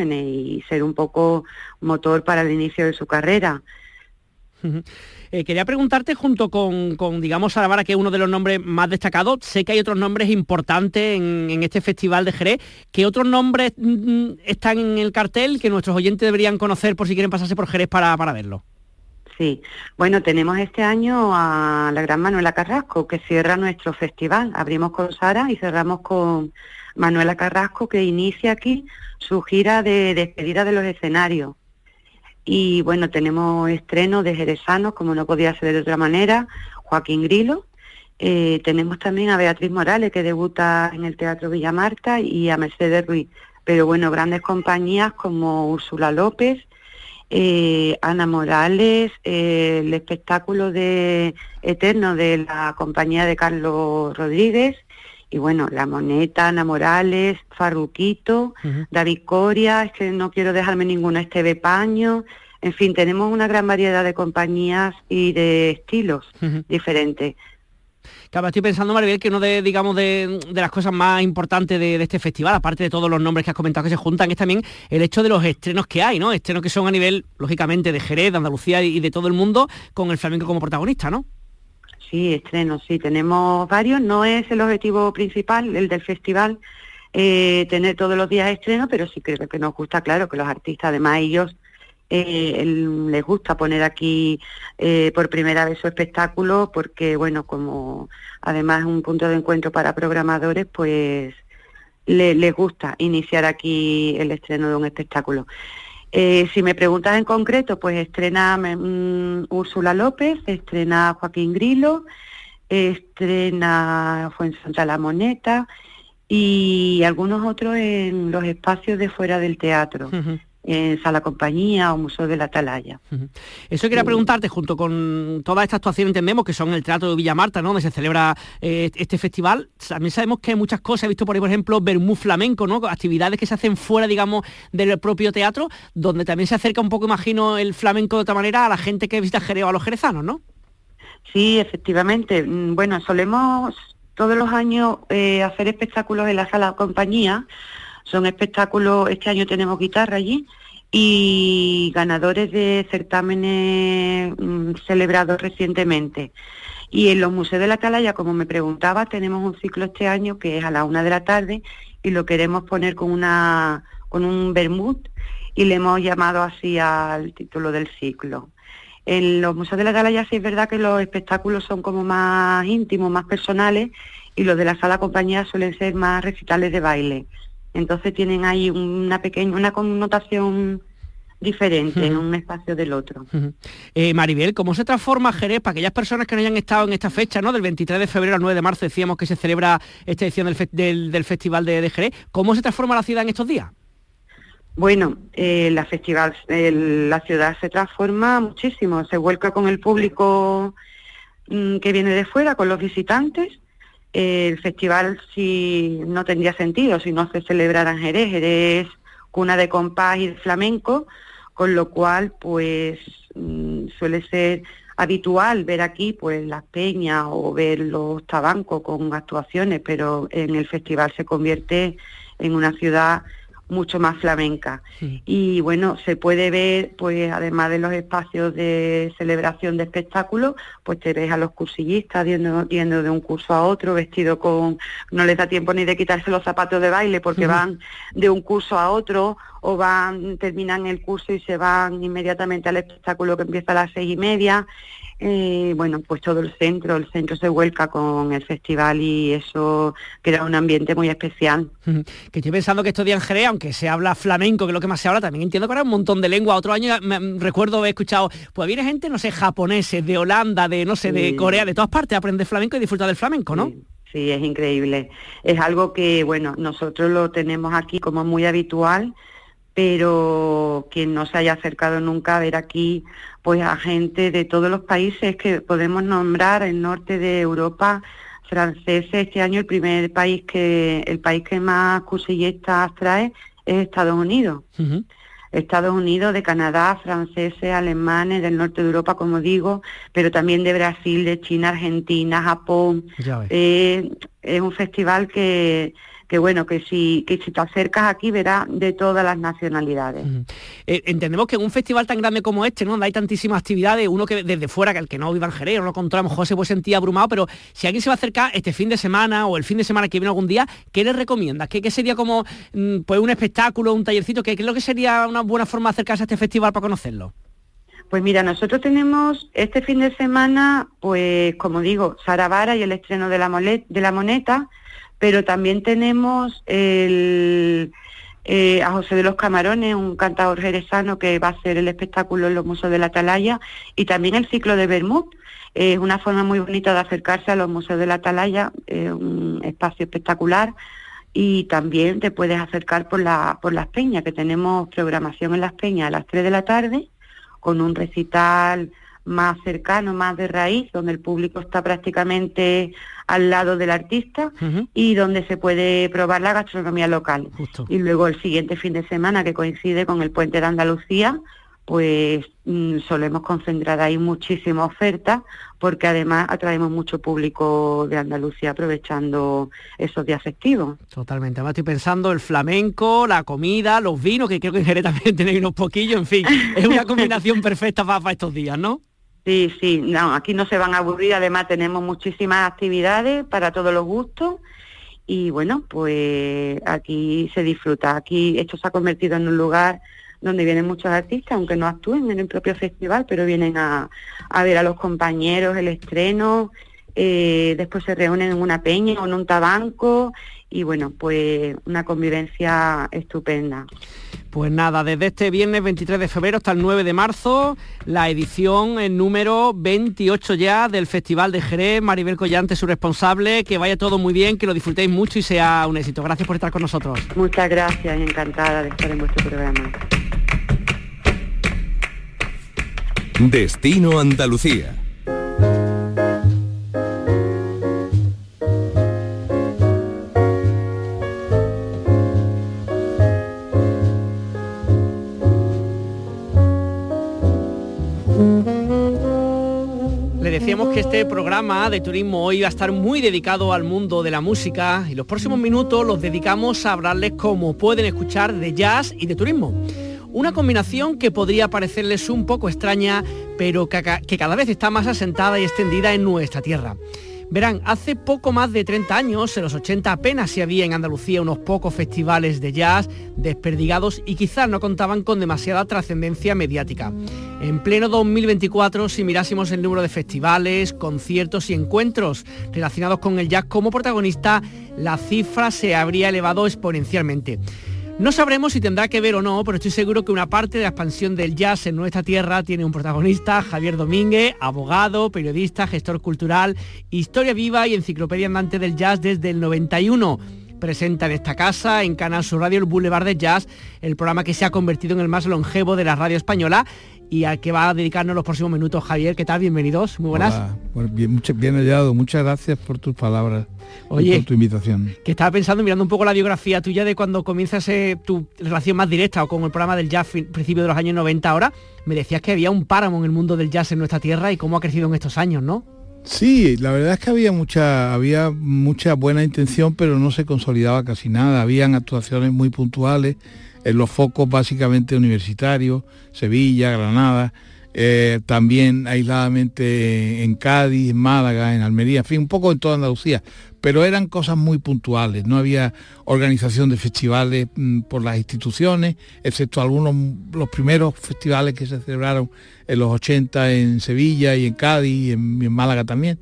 y ser un poco motor para el inicio de su carrera. Eh, quería preguntarte, junto con, digamos, Aravara, que es uno de los nombres más destacados, sé que hay otros nombres importantes en, este Festival de Jerez. ¿Qué otros nombres mm, mm, están en el cartel que nuestros oyentes deberían conocer por si quieren pasarse por Jerez para, para verlo? Sí, bueno, tenemos este año a la gran Manuela Carrasco, que cierra nuestro festival. Abrimos con Sara y cerramos con Manuela Carrasco, que inicia aquí su gira de despedida de los escenarios. Y bueno, tenemos estreno de Jerezanos, como no podía ser de otra manera, Joaquín Grilo. Eh, tenemos también a Beatriz Morales, que debuta en el Teatro Villa Marta, y a Mercedes Ruiz. Pero bueno, grandes compañías como Úrsula López, eh, Ana Morales, eh, el espectáculo de Eterno de la compañía de Carlos Rodríguez, y bueno, La Moneta, Ana Morales, Farruquito, David Coria, es que no quiero dejarme ninguna, Esteve Paño, en fin, tenemos una gran variedad de compañías y de estilos diferentes. Claro, estoy pensando, Maribel, que uno de, digamos, de, las cosas más importantes de, este festival, aparte de todos los nombres que has comentado que se juntan, es también el hecho de los estrenos que hay, ¿no? Estrenos que son a nivel, lógicamente, de Jerez, de Andalucía y de todo el mundo, con el flamenco como protagonista, ¿no? Sí, estrenos, sí, tenemos varios. No es el objetivo principal, el del festival, eh, tener todos los días estrenos, pero sí creo que nos gusta, claro, que los artistas, además ellos, eh, les gusta poner aquí eh, por primera vez su espectáculo, porque, bueno, como además es un punto de encuentro para programadores, pues les gusta iniciar aquí el estreno de un espectáculo. Eh, si me preguntas en concreto, pues estrena mm, Úrsula López, estrena Joaquín Grilo, estrena Fuensanta La Moneta y algunos otros en los espacios de fuera del teatro en Sala Compañía o Museo de la Atalaya. Eso quería preguntarte, junto con toda esta actuación entendemos que son el Teatro de Villa Marta, ¿no? donde se celebra eh, este festival, también sabemos que hay muchas cosas, he visto por ahí, por ejemplo, Bermú Flamenco, ¿no? actividades que se hacen fuera, digamos, del propio teatro, donde también se acerca un poco, imagino, el flamenco de otra manera a la gente que visita Jerez o a los jerezanos, ¿no? Sí, efectivamente. Mm, bueno, solemos todos los años eh, hacer espectáculos en la Sala Compañía, son espectáculos, este año tenemos guitarra allí y ganadores de certámenes mm, celebrados recientemente. Y en los museos de la Atalaya, como me preguntaba, tenemos un ciclo este año que es a la una de la tarde y lo queremos poner con una con un vermut y le hemos llamado así al título del ciclo. En los museos de la Atalaya sí es verdad que los espectáculos son como más íntimos, más personales y los de la sala compañía suelen ser más recitales de baile. Entonces tienen ahí una pequeña, una connotación diferente en un espacio del otro. Eh, Maribel, ¿cómo se transforma Jerez para aquellas personas que no hayan estado en esta fecha, ¿no? Del 23 de febrero al 9 de marzo decíamos que se celebra esta edición del, Festival de, Jerez. ¿Cómo se transforma la ciudad en estos días? Bueno, eh, la festival, la ciudad se transforma muchísimo, se vuelca con el público mm, que viene de fuera, con los visitantes, el festival si no tendría sentido si no se celebrara en Jerez. Jerez cuna de compás y de flamenco, con lo cual pues mm, suele ser habitual ver aquí pues las peñas o ver los tabancos con actuaciones, pero en el festival se convierte en una ciudad mucho más flamenca. Y bueno, se puede ver, pues además de los espacios de celebración de espectáculos, pues te ves a los cursillistas yendo, de un curso a otro, vestido con, no les da tiempo ni de quitarse los zapatos de baile porque van de un curso a otro o van, terminan el curso y se van inmediatamente al espectáculo que empieza a las seis y media. Eh, bueno, pues todo el centro, el centro se vuelca con el festival y eso crea un ambiente muy especial. Que estoy pensando que estos días en Jerez, aunque se habla flamenco, que es lo que más se habla, también entiendo que ahora un montón de lengua. Otro año recuerdo haber escuchado, pues viene gente, no sé, japoneses, de Holanda, de no sé, de Corea, de todas partes, aprende flamenco y disfruta del flamenco, ¿no? sí, es increíble. Es algo que, bueno, nosotros lo tenemos aquí como muy habitual pero quien no se haya acercado nunca a ver aquí pues a gente de todos los países que podemos nombrar el norte de Europa franceses este año el primer país que el país que más cursillistas trae es Estados Unidos. Estados Unidos de Canadá franceses alemanes del norte de Europa como digo pero también de Brasil de China Argentina Japón. Eh, es un festival que que bueno, que si, que si te acercas aquí verás de todas las nacionalidades. Eh, entendemos que en un festival tan grande como este, ¿no? Donde hay tantísimas actividades, uno que desde fuera, que el que no viva en Jerez, no lo controla, a se puede sentir abrumado, pero si alguien se va a acercar este fin de semana o el fin de semana que viene algún día, ¿qué le recomiendas? ¿Qué, sería como mm, pues un espectáculo, un tallercito? ¿Qué, ¿Qué es lo que sería una buena forma de acercarse a este festival para conocerlo? Pues mira, nosotros tenemos este fin de semana, pues como digo, Saravara y el estreno de la, de la moneta, pero también tenemos el, eh, a José de los Camarones, un cantador jerezano que va a hacer el espectáculo en los museos de la Atalaya, y también el ciclo de Bermud. Es una forma muy bonita de acercarse a los museos de la Atalaya, un espacio espectacular y también te puedes acercar por, la, por las peñas, que tenemos programación en las peñas a las 3 de la tarde con un recital más cercano, más de raíz, donde el público está prácticamente al lado del artista y donde se puede probar la gastronomía local. Y luego el siguiente fin de semana, que coincide con el Puente de Andalucía, pues mm, solemos concentrar ahí muchísima oferta porque además atraemos mucho público de Andalucía aprovechando esos días festivos. Totalmente, además estoy pensando el flamenco, la comida, los vinos, que creo que en Jerez también tenéis unos poquillos, en fin, es una combinación perfecta para, estos días, ¿no? Sí, sí, no, aquí no se van a aburrir, además tenemos muchísimas actividades para todos los gustos y bueno, pues aquí se disfruta, aquí esto se ha convertido en un lugar donde vienen muchos artistas, aunque no actúen en el propio festival, pero vienen a, ver a los compañeros el estreno, eh, después se reúnen en una peña o en un tabanco y bueno, pues una convivencia estupenda. Pues nada, desde este viernes 23 de febrero hasta el 9 de marzo, la edición en número 28 ya del Festival de Jerez, Maribel Collante, su responsable, que vaya todo muy bien, que lo disfrutéis mucho y sea un éxito. Gracias por estar con nosotros. Muchas gracias y encantada de estar en vuestro programa. Destino Andalucía. Decíamos que este programa de turismo hoy va a estar muy dedicado al mundo de la música y los próximos minutos los dedicamos a hablarles cómo pueden escuchar de jazz y de turismo. Una combinación que podría parecerles un poco extraña, pero que, cada vez está más asentada y extendida en nuestra tierra. Verán, hace poco más de 30 años, en los 80 apenas se había en Andalucía unos pocos festivales de jazz desperdigados y quizás no contaban con demasiada trascendencia mediática. En pleno 2024, si mirásemos el número de festivales, conciertos y encuentros relacionados con el jazz como protagonista, la cifra se habría elevado exponencialmente. No sabremos si tendrá que ver o no, pero estoy seguro que una parte de la expansión del jazz en nuestra tierra tiene un protagonista, Javier Domínguez, abogado, periodista, gestor cultural, historia viva y enciclopedia andante del jazz desde el 91 presenta en esta casa, en Canal Sur Radio, el Boulevard de Jazz, el programa que se ha convertido en el más longevo de la radio española y al que va a dedicarnos los próximos minutos Javier. ¿Qué tal? Bienvenidos, muy buenas. bien, bien hallado, muchas gracias por tus palabras. Oye, por tu invitación. Que estaba pensando, mirando un poco la biografía tuya de cuando comienzas eh, tu relación más directa o con el programa del jazz principio de los años 90 ahora, me decías que había un páramo en el mundo del jazz en nuestra tierra y cómo ha crecido en estos años, ¿no? Sí, la verdad es que había mucha, había mucha buena intención, pero no se consolidaba casi nada. Habían actuaciones muy puntuales en los focos básicamente universitarios, Sevilla, Granada, eh, también aisladamente en Cádiz, en Málaga, en Almería, en fin, un poco en toda Andalucía, pero eran cosas muy puntuales, no había organización de festivales mm, por las instituciones, excepto algunos, los primeros festivales que se celebraron en los 80 en Sevilla y en Cádiz y en Málaga también,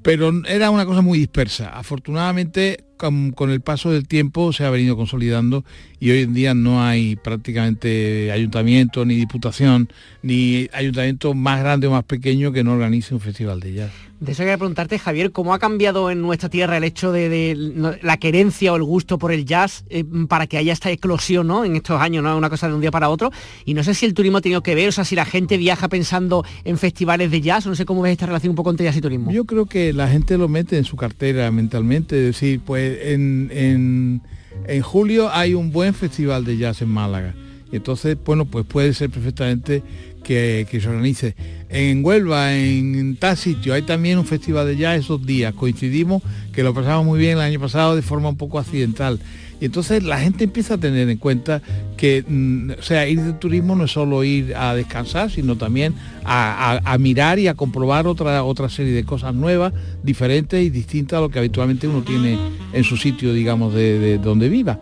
pero era una cosa muy dispersa. Afortunadamente con, el paso del tiempo se ha venido consolidando y hoy en día no hay prácticamente ayuntamiento ni diputación ni ayuntamiento más grande o más pequeño que no organice un festival de jazz. De eso quería preguntarte, Javier, ¿cómo ha cambiado en nuestra tierra el hecho de, la querencia o el gusto por el jazz eh, para que haya esta eclosión ¿no? en estos años, ¿no? una cosa de un día para otro? Y no sé si el turismo ha tenido que ver, o sea, si la gente viaja pensando en festivales de jazz, o no sé cómo ves esta relación un poco entre jazz y turismo. Yo creo que la gente lo mete en su cartera mentalmente, es decir, pues en, en, julio hay un buen festival de jazz en Málaga Entonces, bueno, pues puede ser perfectamente que, se organice. En Huelva, en, tal sitio, hay también un festival de jazz esos días. Coincidimos que lo pasamos muy bien el año pasado de forma un poco accidental. Y entonces la gente empieza a tener en cuenta que, mm, o sea, ir de turismo no es solo ir a descansar, sino también a, mirar y a comprobar otra, otra serie de cosas nuevas, diferentes y distintas a lo que habitualmente uno tiene en su sitio, digamos, de donde viva.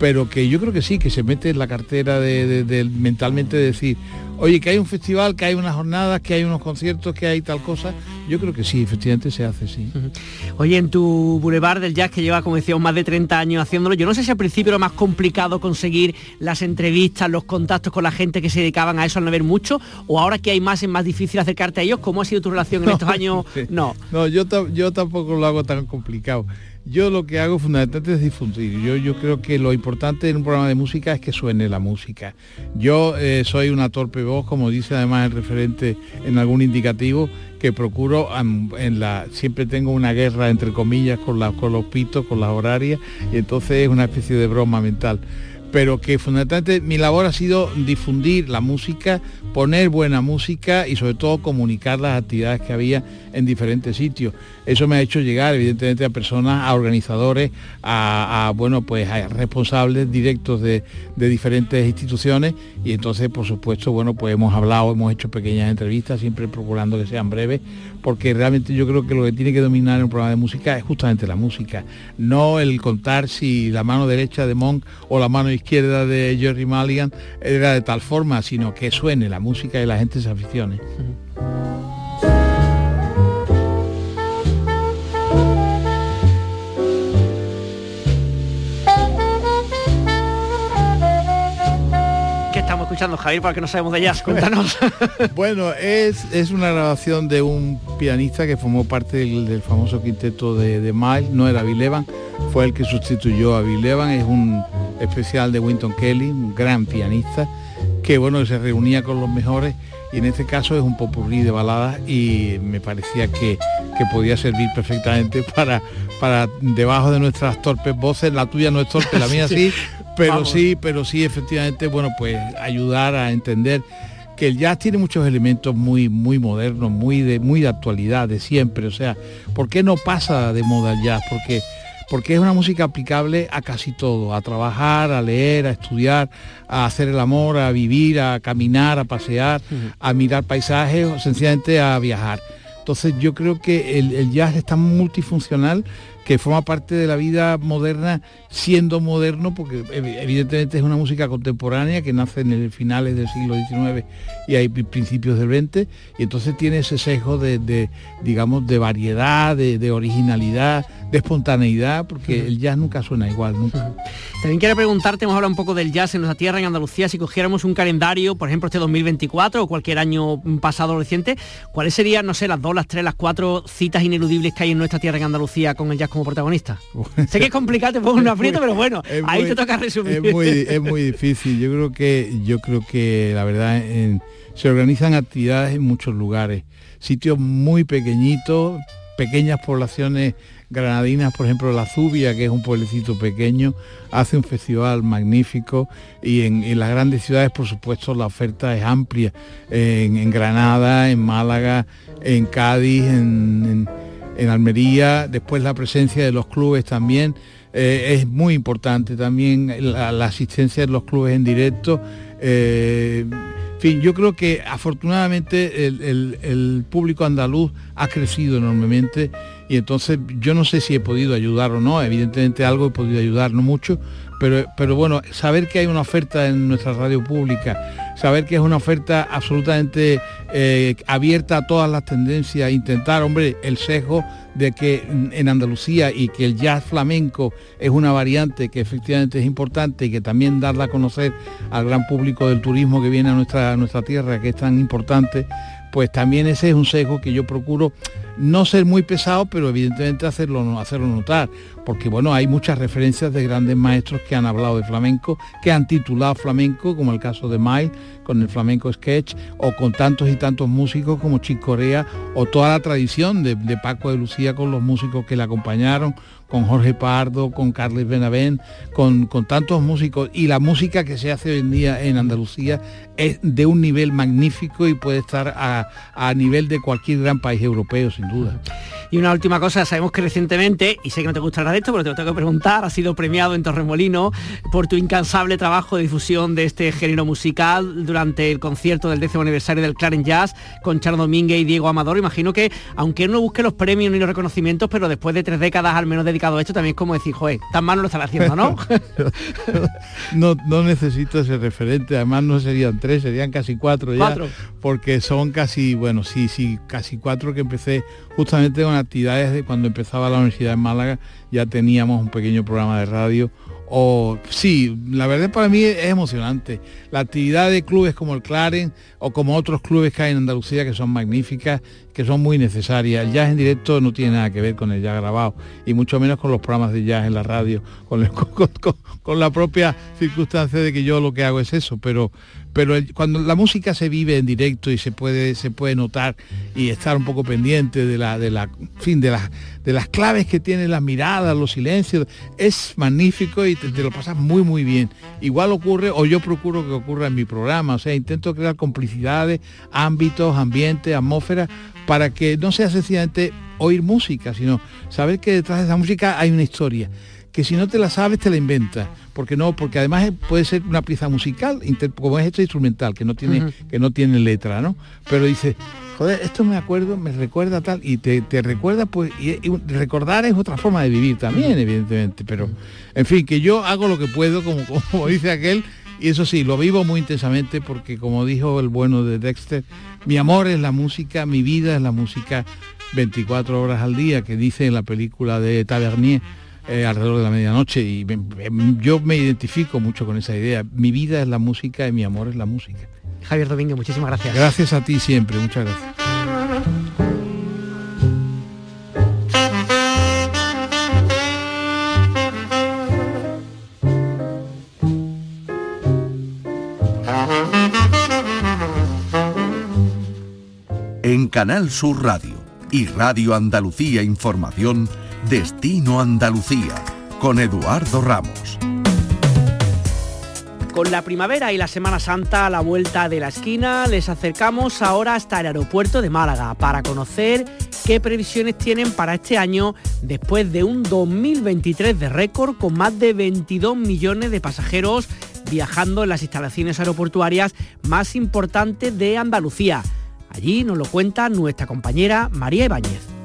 Pero que yo creo que sí, que se mete en la cartera de, mentalmente decir, oye, que hay un festival, que hay unas jornadas, que hay unos conciertos, que hay tal cosa, yo creo que sí, efectivamente se hace, sí. Oye, en tu Boulevard del Jazz, que lleva, como decíamos, más de 30 años haciéndolo, yo no sé si al principio era más complicado conseguir las entrevistas, los contactos con la gente que se dedicaban a eso al no ver mucho, o ahora que hay más es más difícil acercarte a ellos, ¿cómo ha sido tu relación en estos años? No. No, yo, yo tampoco lo hago tan complicado. Yo lo que hago fundamentalmente es difundir. Yo, yo creo que lo importante en un programa de música es que suene la música. Yo eh, soy una torpe voz, como dice además el referente en algún indicativo, que procuro en la siempre tengo una guerra entre comillas con, con los pitos, con las horarias, y entonces es una especie de broma mental pero que fundamentalmente mi labor ha sido difundir la música, poner buena música y sobre todo comunicar las actividades que había en diferentes sitios. Eso me ha hecho llegar evidentemente a personas, a organizadores, a, bueno, pues a responsables directos de, diferentes instituciones y entonces por supuesto, bueno, pues hemos hablado, hemos hecho pequeñas entrevistas, siempre procurando que sean breves, porque realmente yo creo que lo que tiene que dominar en un programa de música es justamente la música, no el contar si la mano derecha de Monk o la mano izquierda de Jerry Mulligan era de tal forma, sino que suene la música y la gente se aficione. Escuchando, Javier, para que no sabemos de jazz? Cuéntanos. bueno, es, es una grabación de un pianista que formó parte del, famoso quinteto de, de, Miles, no era Bill Evans, fue el que sustituyó a Bill Evans, es un especial de Winton Kelly, un gran pianista, que bueno, se reunía con los mejores y en este caso es un popurrí de baladas y me parecía que, que podía servir perfectamente para, para debajo de nuestras torpes voces, la tuya no es torpe, la mía sí pero sí, pero sí, efectivamente, bueno, pues ayudar a entender que el jazz tiene muchos elementos muy, muy modernos, muy de, muy de actualidad, de siempre. O sea, ¿por qué no pasa de moda el jazz? Porque, porque es una música aplicable a casi todo, a trabajar, a leer, a estudiar, a hacer el amor, a vivir, a caminar, a pasear, a mirar paisajes o sencillamente a viajar. Entonces yo creo que el, el jazz es tan multifuncional que forma parte de la vida moderna siendo moderno, porque evidentemente es una música contemporánea que nace en el finales del siglo XIX y hay principios del XX, y entonces tiene ese sesgo de, digamos, de variedad, de, originalidad, de espontaneidad, porque el jazz nunca suena igual, nunca. También quiero preguntarte, hemos hablado un poco del jazz en nuestra tierra, en Andalucía, si cogiéramos un calendario, por ejemplo, este 2024 o cualquier año pasado reciente, ¿cuáles serían, no sé, las dos, las tres, las cuatro citas ineludibles que hay en nuestra tierra, en Andalucía, con el jazz como protagonista? sé que es complicado, te pongo una pero bueno, ahí te toca resumir. Es muy, difícil. Yo creo que, yo creo que la verdad se organizan actividades en muchos lugares. Sitios muy pequeñitos, pequeñas poblaciones granadinas, por ejemplo la Zubia, que es un pueblecito pequeño, hace un festival magnífico y en, las grandes ciudades, por supuesto, la oferta es amplia. En, Granada, en Málaga, en Cádiz, en, Almería, después la presencia de los clubes también. Eh, es muy importante también la, asistencia de los clubes en directo. Eh, en fin, yo creo que afortunadamente el, público andaluz ha crecido enormemente y entonces yo no sé si he podido ayudar o no, evidentemente algo he podido ayudar, no mucho, pero, pero bueno, saber que hay una oferta en nuestra radio pública, saber que es una oferta absolutamente eh, abierta a todas las tendencias, intentar, hombre, el sesgo de que en Andalucía y que el jazz flamenco es una variante que efectivamente es importante y que también darla a conocer al gran público del turismo que viene a nuestra, a nuestra tierra, que es tan importante, pues también ese es un sesgo que yo procuro no ser muy pesado, pero evidentemente hacerlo, hacerlo notar, porque bueno, hay muchas referencias de grandes maestros que han hablado de flamenco, que han titulado flamenco, como el caso de Miles, con el flamenco sketch, o con tantos y tantos músicos como Chick Corea, o toda la tradición de, de Paco de Lucía con los músicos que le acompañaron, con Jorge Pardo, con Carles Benavent, con, con, tantos músicos y la música que se hace hoy en día en Andalucía es de un nivel magnífico y puede estar a, a nivel de cualquier gran país europeo, sin duda. Y una última cosa, sabemos que recientemente, y sé que no te gustará de esto, pero te lo tengo que preguntar, has sido premiado en Torremolino por tu incansable trabajo de difusión de este género musical durante el concierto del décimo aniversario del Clarence Jazz con Charo Domínguez y Diego Amador. Imagino que, aunque no busque los premios ni los reconocimientos, pero después de tres décadas al menos dedicado esto, también es como decir, joder, tan mal no lo están haciendo, ¿no? no, no necesito ese referente, además no serían tres, serían casi cuatro ya. ¿Cuatro? Porque son casi, bueno, sí, sí, casi cuatro que empecé justamente con actividades de cuando empezaba la universidad en Málaga, ya teníamos un pequeño programa de radio. O sí, la verdad para mí es emocionante. La actividad de clubes como el Claren o como otros clubes que hay en Andalucía que son magníficas, que son muy necesarias. El jazz en directo no tiene nada que ver con el jazz grabado y mucho menos con los programas de jazz en la radio, con, el, con, con la propia circunstancia de que yo lo que hago es eso, pero pero cuando la música se vive en directo y se puede se puede notar y estar un poco pendiente de la de la fin de las de las claves que tiene las miradas los silencios es magnífico y te, te, lo pasas muy muy bien. Igual ocurre o yo procuro que ocurra en mi programa o sea intento crear complicidades ámbitos ambientes atmósfera para que no sea sencillamente oír música sino saber que detrás de esa música hay una historia que si no te la sabes te la inventas. Porque no porque además puede ser una pieza musical como es esto instrumental que no tiene uh -huh. que no tiene letra no pero dice joder esto me acuerdo me recuerda tal y te, te recuerda pues y, y, recordar es otra forma de vivir también evidentemente pero en fin que yo hago lo que puedo como, como dice aquel y eso sí, lo vivo muy intensamente porque como dijo el bueno de Dexter, mi amor es la música, mi vida es la música 24 horas al día, que dice en la película de Tavernier, eh, alrededor de la medianoche y me, me, yo me identifico mucho con esa idea. Mi vida es la música y mi amor es la música. Javier Domingo, muchísimas gracias. Gracias a ti siempre, muchas gracias. En Canal Sur Radio y Radio Andalucía Información, Destino Andalucía, con Eduardo Ramos. Con la primavera y la Semana Santa a la vuelta de la esquina, les acercamos ahora hasta el aeropuerto de Málaga para conocer qué previsiones tienen para este año después de un 2023 de récord con más de 22 millones de pasajeros viajando en las instalaciones aeroportuarias más importantes de Andalucía. Allí nos lo cuenta nuestra compañera María Ibáñez.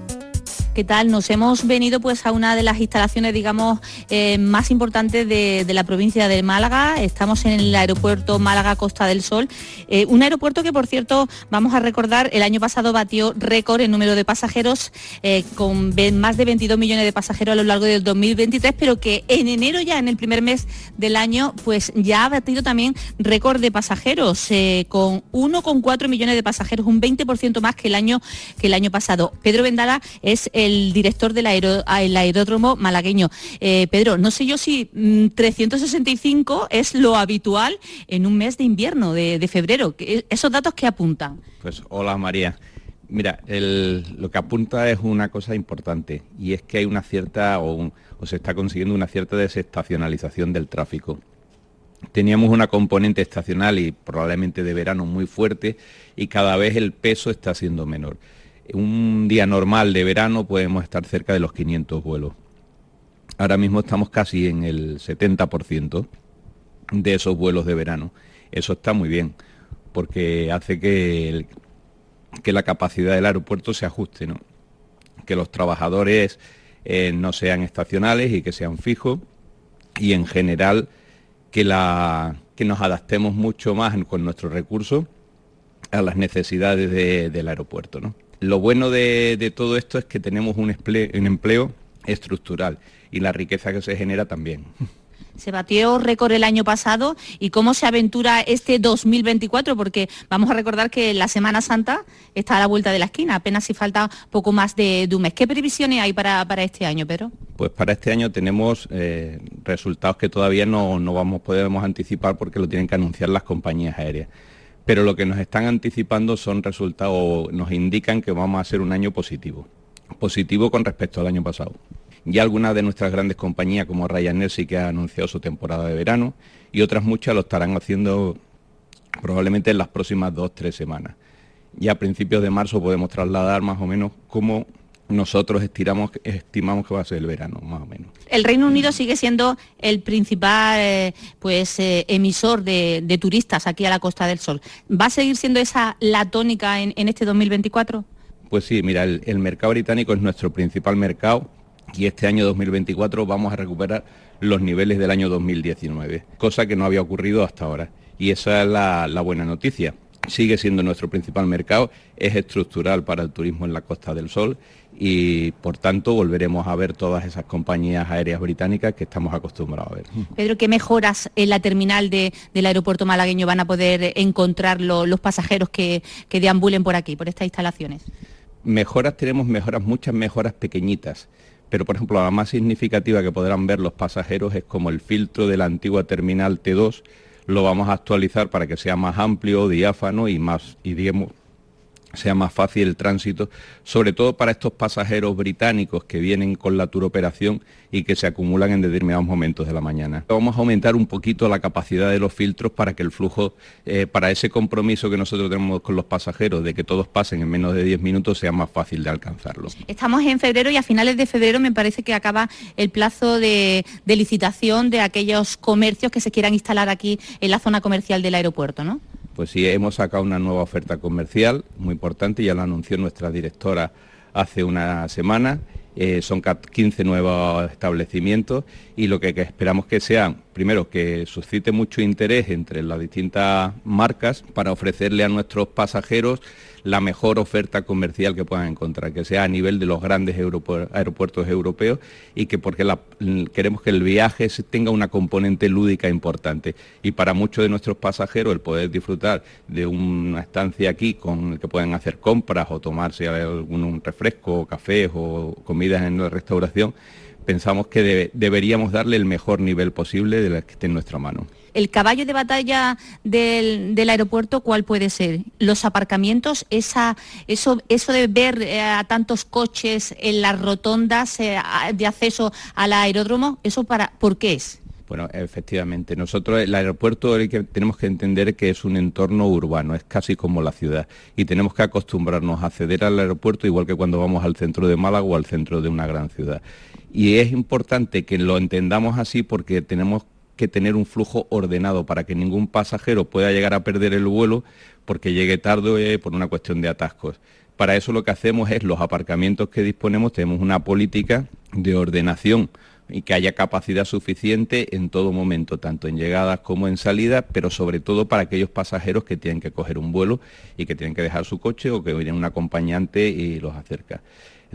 ¿Qué tal? Nos hemos venido pues a una de las instalaciones, digamos, eh, más importantes de, la provincia de Málaga. Estamos en el aeropuerto Málaga Costa del Sol. Eh, un aeropuerto que, por cierto, vamos a recordar, el año pasado batió récord en número de pasajeros, eh, con más de 22 millones de pasajeros a lo largo del 2023, pero que en enero ya, en el primer mes del año, pues ya ha batido también récord de pasajeros, con 1,4 millones de pasajeros, un 20% más que el año, que el año pasado. Pedro Vendala es el director del aer aeródromo malagueño. Eh, Pedro, no sé yo si mmm, 365 es lo habitual en un mes de invierno, de, de febrero. ¿Esos datos qué apuntan? Pues hola María. Mira, lo que apunta es una cosa importante y es que hay una cierta o se está consiguiendo una cierta desestacionalización del tráfico teníamos una componente estacional y probablemente de verano muy fuerte y cada vez el peso está siendo menor un día normal de verano podemos estar cerca de los 500 vuelos. Ahora mismo estamos casi en el 70% de esos vuelos de verano. Eso está muy bien, porque hace que, que la capacidad del aeropuerto se ajuste, ¿no? que los trabajadores eh, no sean estacionales y que sean fijos, y en general que, la, que nos adaptemos mucho más con nuestros recursos a las necesidades de, del aeropuerto. ¿no? Lo bueno de, de, todo esto es que tenemos un empleo, un empleo, estructural y la riqueza que se genera también. Se batió récord el año pasado y cómo se aventura este 2024, porque vamos a recordar que la Semana Santa está a la vuelta de la esquina, apenas si falta poco más de, un mes. ¿Qué previsiones hay para, este año, Pedro? Pues para este año tenemos eh, resultados que todavía no, no vamos, podemos anticipar porque lo tienen que anunciar las compañías aéreas pero lo que nos están anticipando son resultados, nos indican que vamos a ser un año positivo, positivo con respecto al año pasado. Ya algunas de nuestras grandes compañías como Ryanair sí que ha anunciado su temporada de verano y otras muchas lo estarán haciendo probablemente en las próximas dos, tres semanas. Ya a principios de marzo podemos trasladar más o menos cómo nosotros estiramos, estimamos que va a ser el verano, más o menos. El Reino Unido sigue siendo el principal eh, pues, eh, emisor de, turistas aquí a la Costa del Sol. ¿Va a seguir siendo esa la tónica en, este 2024? Pues sí, mira, el, mercado británico es nuestro principal mercado y este año 2024 vamos a recuperar los niveles del año 2019, cosa que no había ocurrido hasta ahora. Y esa es la buena noticia sigue siendo nuestro principal mercado, es estructural para el turismo en la Costa del Sol y por tanto volveremos a ver todas esas compañías aéreas británicas que estamos acostumbrados a ver. Pedro, ¿qué mejoras en la terminal del aeropuerto malagueño van a poder encontrar los pasajeros que, que deambulen por aquí, por estas instalaciones? Mejoras tenemos mejoras, muchas mejoras pequeñitas pero por ejemplo la más significativa que podrán ver los pasajeros es como el filtro de la antigua terminal T2 lo vamos a actualizar para que sea más amplio, diáfano y más, y digamos, sea más fácil el tránsito, sobre todo para estos pasajeros británicos que vienen con la turoperación y que se acumulan en determinados momentos de la mañana. Vamos a aumentar un poquito la capacidad de los filtros para que el flujo, eh, para ese compromiso que nosotros tenemos con los pasajeros de que todos pasen en menos de 10 minutos, sea más fácil de alcanzarlo. Estamos en febrero y a finales de febrero me parece que acaba el plazo de, de licitación de aquellos comercios que se quieran instalar aquí en la zona comercial del aeropuerto, ¿no? Pues sí, hemos sacado una nueva oferta comercial muy importante, ya la anunció nuestra directora hace una semana. Eh, son 15 nuevos establecimientos y lo que, que, esperamos que sean, primero, que suscite mucho interés entre las distintas marcas para ofrecerle a nuestros pasajeros la mejor oferta comercial que puedan encontrar, que sea a nivel de los grandes aeropuertos europeos y que porque queremos que el viaje tenga una componente lúdica importante. Y para muchos de nuestros pasajeros el poder disfrutar de una estancia aquí con el que pueden hacer compras o tomarse algún refresco, café o comidas en la restauración, pensamos que deberíamos darle el mejor nivel posible de la que esté en nuestra mano. El caballo de batalla del, aeropuerto, ¿cuál puede ser? Los aparcamientos, esa, eso, eso de ver eh, a tantos coches en las rotondas eh, de acceso al aeródromo, ¿eso para, por qué es? Bueno, efectivamente, nosotros el aeropuerto que tenemos que entender que es un entorno urbano, es casi como la ciudad y tenemos que acostumbrarnos a acceder al aeropuerto igual que cuando vamos al centro de Málaga o al centro de una gran ciudad. Y es importante que lo entendamos así porque tenemos que tener un flujo ordenado para que ningún pasajero pueda llegar a perder el vuelo porque llegue tarde por una cuestión de atascos. Para eso lo que hacemos es los aparcamientos que disponemos, tenemos una política de ordenación y que haya capacidad suficiente en todo momento, tanto en llegadas como en salidas, pero sobre todo para aquellos pasajeros que tienen que coger un vuelo y que tienen que dejar su coche o que viene un acompañante y los acerca.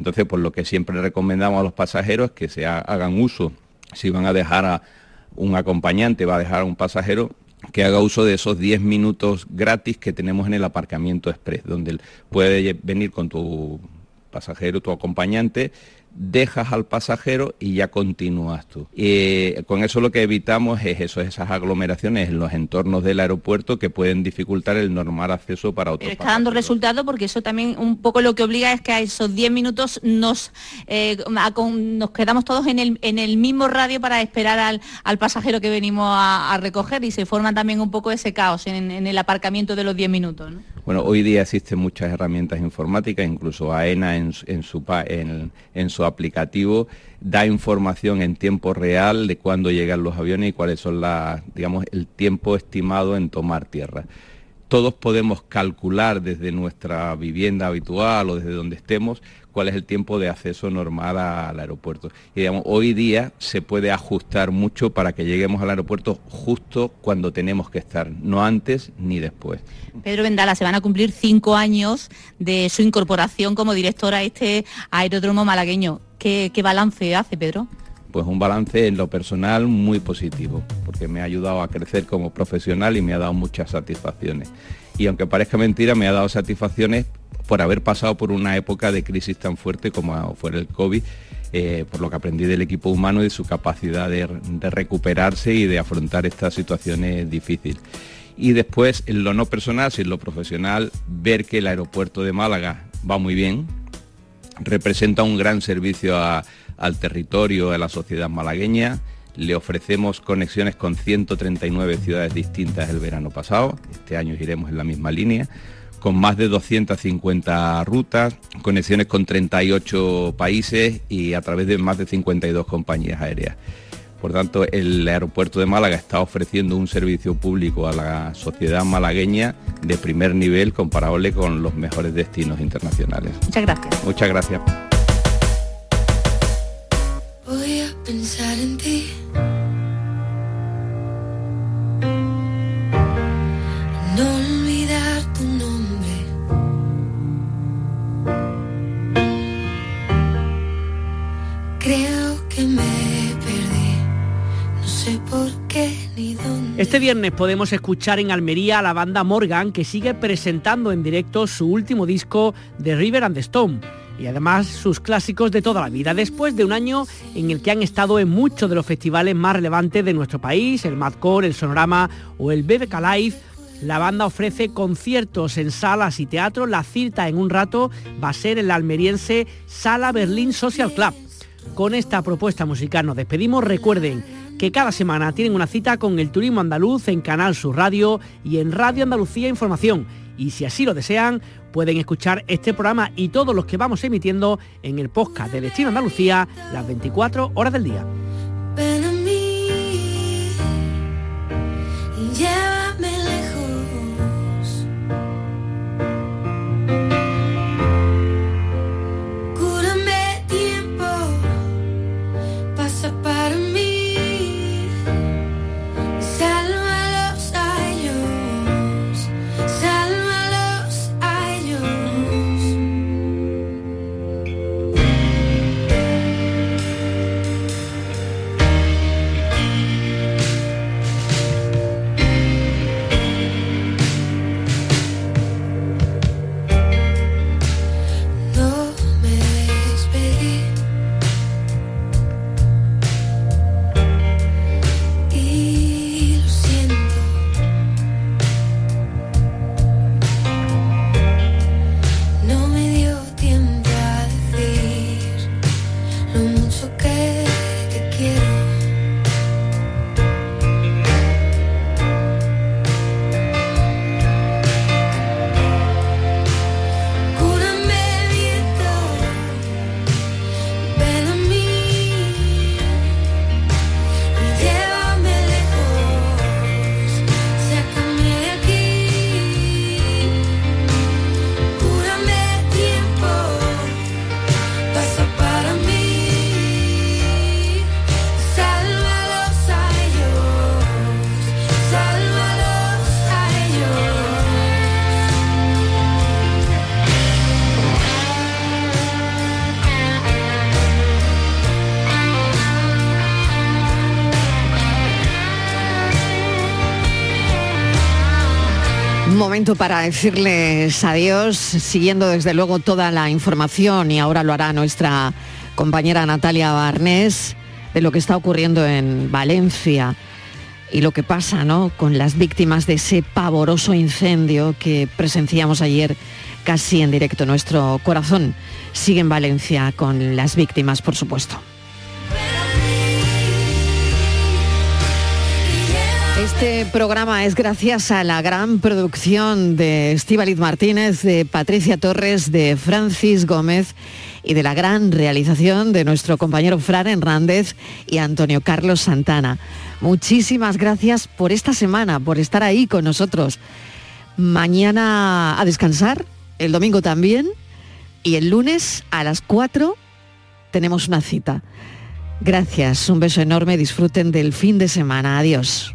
Entonces, por lo que siempre recomendamos a los pasajeros es que se hagan uso, si van a dejar a un acompañante, va a dejar a un pasajero, que haga uso de esos 10 minutos gratis que tenemos en el aparcamiento express, donde puede venir con tu pasajero, tu acompañante, dejas al pasajero y ya continúas tú. Y con eso lo que evitamos es eso, esas aglomeraciones en los entornos del aeropuerto que pueden dificultar el normal acceso para otros. Pero está dando resultado porque eso también un poco lo que obliga es que a esos 10 minutos nos, eh, nos quedamos todos en el, en el mismo radio para esperar al, al pasajero que venimos a, recoger y se forma también un poco ese caos en, el aparcamiento de los 10 minutos. Bueno, hoy día existen muchas herramientas informáticas, incluso AENA en, su, aplicativo da información en tiempo real de cuándo llegan los aviones y cuáles son el tiempo estimado en tomar tierra. Todos podemos calcular desde nuestra vivienda habitual o desde donde estemos cuál es el tiempo de acceso normal al aeropuerto. Y digamos, hoy día se puede ajustar mucho para que lleguemos al aeropuerto justo cuando tenemos que estar, no antes ni después. Pedro Vendala, se van a cumplir cinco años de su incorporación como directora a este aeródromo malagueño. ¿Qué, balance hace, Pedro? Pues un balance en lo personal muy positivo, porque me ha ayudado a crecer como profesional y me ha dado muchas satisfacciones. Y aunque parezca mentira, me ha dado satisfacciones por haber pasado por una época de crisis tan fuerte como fue el COVID, eh, por lo que aprendí del equipo humano y su capacidad de, recuperarse y de afrontar estas situaciones difíciles. Y después, en lo no personal, en lo profesional, ver que el aeropuerto de Málaga va muy bien, representa un gran servicio al territorio, a la sociedad malagueña. Le ofrecemos conexiones con 139 ciudades distintas el verano pasado. Este año iremos en la misma línea con más de 250 rutas, conexiones con 38 países y a través de más de 52 compañías aéreas. Por tanto, el aeropuerto de Málaga está ofreciendo un servicio público a la sociedad malagueña de primer nivel comparable con los mejores destinos internacionales. Muchas gracias. Muchas gracias. Pensar en ti. No olvidar tu nombre. Creo que me perdí. No sé por qué ni dónde. Este viernes podemos escuchar en Almería a la banda Morgan que sigue presentando en directo su último disco The River and the Stone y además sus clásicos de toda la vida, después de un año en el que han estado en muchos de los festivales más relevantes de nuestro país, el Madcore, el Sonorama o el BBK Live, la banda ofrece conciertos en salas y teatros. La cita en un rato va a ser en la almeriense Sala Berlín Social Club. Con esta propuesta musical nos despedimos. Recuerden que cada semana tienen una cita con el turismo andaluz en Canal Sur Radio y en Radio Andalucía Información. Y si así lo desean, pueden escuchar este programa y todos los que vamos emitiendo en el podcast de Destino Andalucía las 24 horas del día. Para decirles adiós, siguiendo desde luego toda la información y ahora lo hará nuestra compañera Natalia Barnés de lo que está ocurriendo en Valencia y lo que pasa ¿no? con las víctimas de ese pavoroso incendio que presenciamos ayer casi en directo. Nuestro corazón sigue en Valencia con las víctimas, por supuesto. Este programa es gracias a la gran producción de Estíbaliz Martínez, de Patricia Torres, de Francis Gómez y de la gran realización de nuestro compañero Fran Hernández y Antonio Carlos Santana. Muchísimas gracias por esta semana, por estar ahí con nosotros. Mañana a descansar, el domingo también y el lunes a las 4 tenemos una cita. Gracias, un beso enorme, disfruten del fin de semana. Adiós.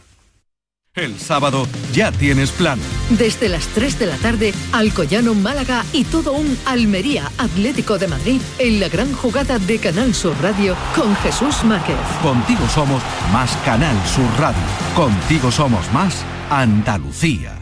El sábado ya tienes plan. Desde las 3 de la tarde, Alcoyano Málaga y todo un Almería Atlético de Madrid en la gran jugada de Canal Sur Radio con Jesús Márquez. Contigo somos más Canal Sur Radio. Contigo somos más Andalucía.